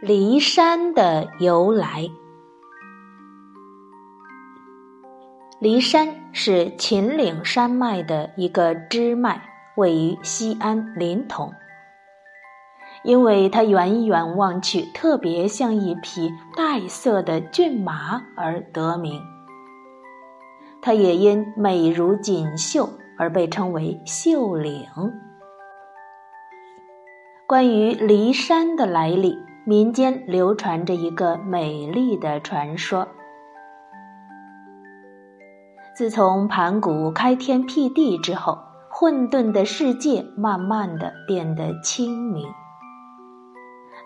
骊山的由来。骊山是秦岭山脉的一个支脉，位于西安临潼。因为它远远望去特别像一匹带色的骏马而得名。它也因美如锦绣而被称为绣岭。关于骊山的来历。民间流传着一个美丽的传说：自从盘古开天辟地之后，混沌的世界慢慢的变得清明。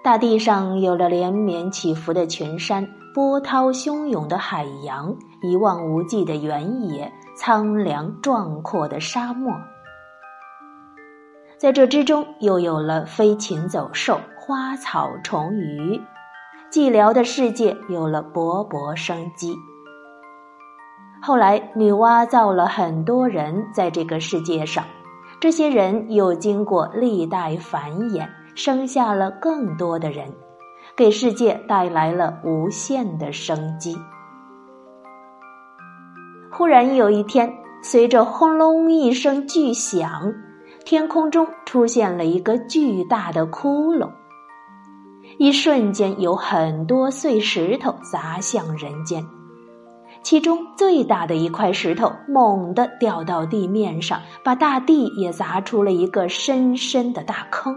大地上有了连绵起伏的群山，波涛汹涌的海洋，一望无际的原野，苍凉壮阔的沙漠。在这之中，又有了飞禽走兽。花草虫鱼，寂寥的世界有了勃勃生机。后来，女娲造了很多人在这个世界上，这些人又经过历代繁衍，生下了更多的人，给世界带来了无限的生机。忽然有一天，随着轰隆一声巨响，天空中出现了一个巨大的窟窿。一瞬间，有很多碎石头砸向人间，其中最大的一块石头猛地掉到地面上，把大地也砸出了一个深深的大坑。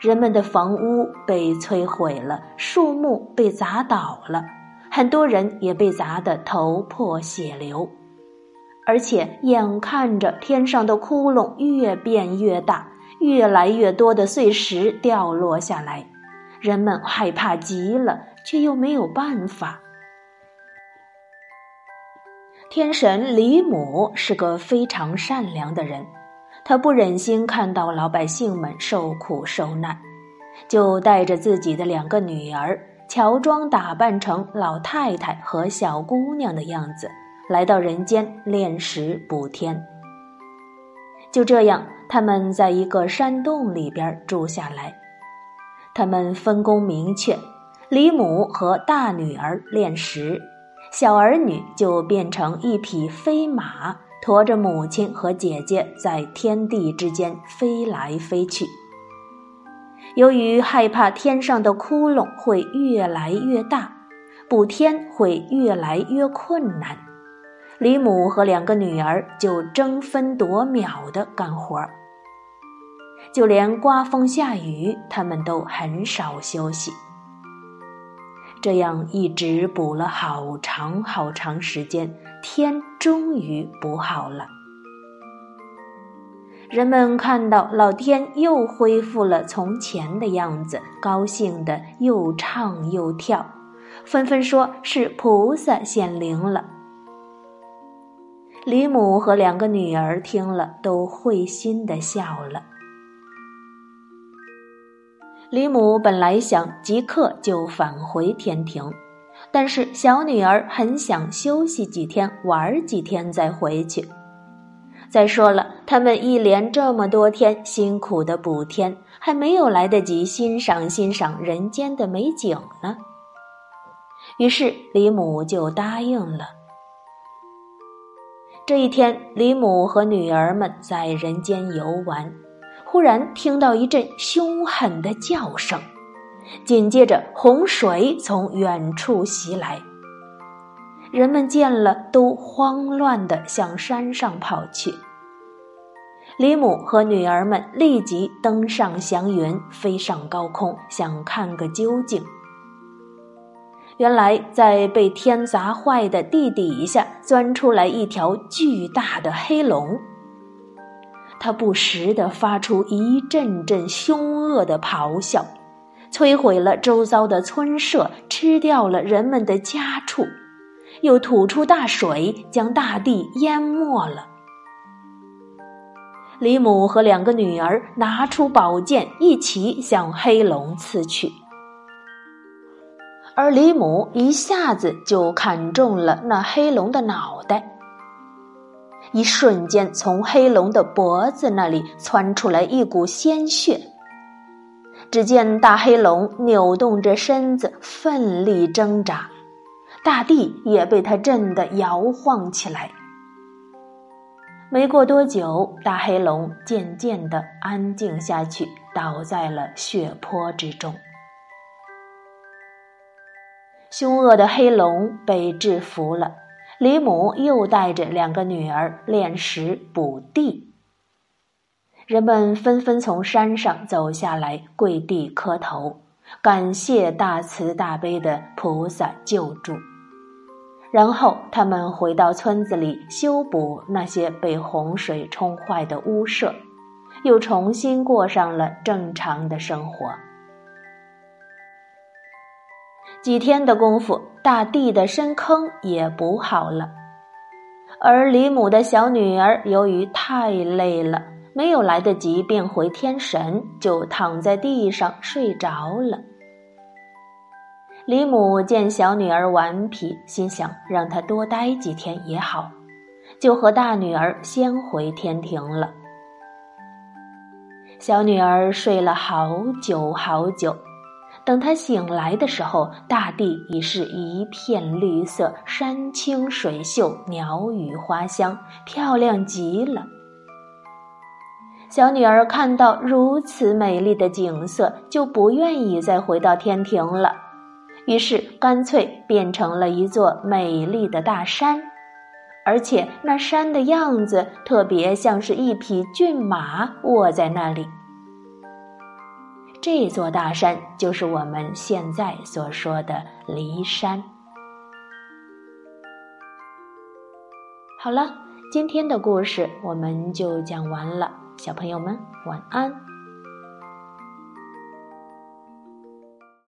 人们的房屋被摧毁了，树木被砸倒了，很多人也被砸得头破血流，而且眼看着天上的窟窿越变越大。越来越多的碎石掉落下来，人们害怕极了，却又没有办法。天神李母是个非常善良的人，他不忍心看到老百姓们受苦受难，就带着自己的两个女儿，乔装打扮成老太太和小姑娘的样子，来到人间炼石补天。就这样。他们在一个山洞里边住下来，他们分工明确，李母和大女儿炼石，小儿女就变成一匹飞马，驮着母亲和姐姐在天地之间飞来飞去。由于害怕天上的窟窿会越来越大，补天会越来越困难。李母和两个女儿就争分夺秒的干活儿就连刮风下雨，他们都很少休息。这样一直补了好长好长时间，天终于补好了。人们看到老天又恢复了从前的样子，高兴的又唱又跳，纷纷说是菩萨显灵了。李母和两个女儿听了，都会心的笑了。李母本来想即刻就返回天庭，但是小女儿很想休息几天，玩几天再回去。再说了，他们一连这么多天辛苦的补天，还没有来得及欣赏欣赏人间的美景呢。于是李母就答应了。这一天，李母和女儿们在人间游玩，忽然听到一阵凶狠的叫声，紧接着洪水从远处袭来。人们见了，都慌乱地向山上跑去。李母和女儿们立即登上祥云，飞上高空，想看个究竟。原来，在被天砸坏的地底下钻出来一条巨大的黑龙，它不时地发出一阵阵凶恶的咆哮，摧毁了周遭的村舍，吃掉了人们的家畜，又吐出大水，将大地淹没了。李母和两个女儿拿出宝剑，一起向黑龙刺去。而李母一下子就砍中了那黑龙的脑袋，一瞬间，从黑龙的脖子那里窜出来一股鲜血。只见大黑龙扭动着身子，奋力挣扎，大地也被它震得摇晃起来。没过多久，大黑龙渐渐的安静下去，倒在了血泊之中。凶恶的黑龙被制服了，李母又带着两个女儿炼石补地。人们纷纷从山上走下来，跪地磕头，感谢大慈大悲的菩萨救助。然后他们回到村子里，修补那些被洪水冲坏的屋舍，又重新过上了正常的生活。几天的功夫，大地的深坑也补好了，而李母的小女儿由于太累了，没有来得及变回天神，就躺在地上睡着了。李母见小女儿顽皮，心想让她多待几天也好，就和大女儿先回天庭了。小女儿睡了好久好久。等他醒来的时候，大地已是一片绿色，山清水秀，鸟语花香，漂亮极了。小女儿看到如此美丽的景色，就不愿意再回到天庭了，于是干脆变成了一座美丽的大山，而且那山的样子特别像是一匹骏马卧在那里。这座大山就是我们现在所说的骊山。好了，今天的故事我们就讲完了，小朋友们晚安。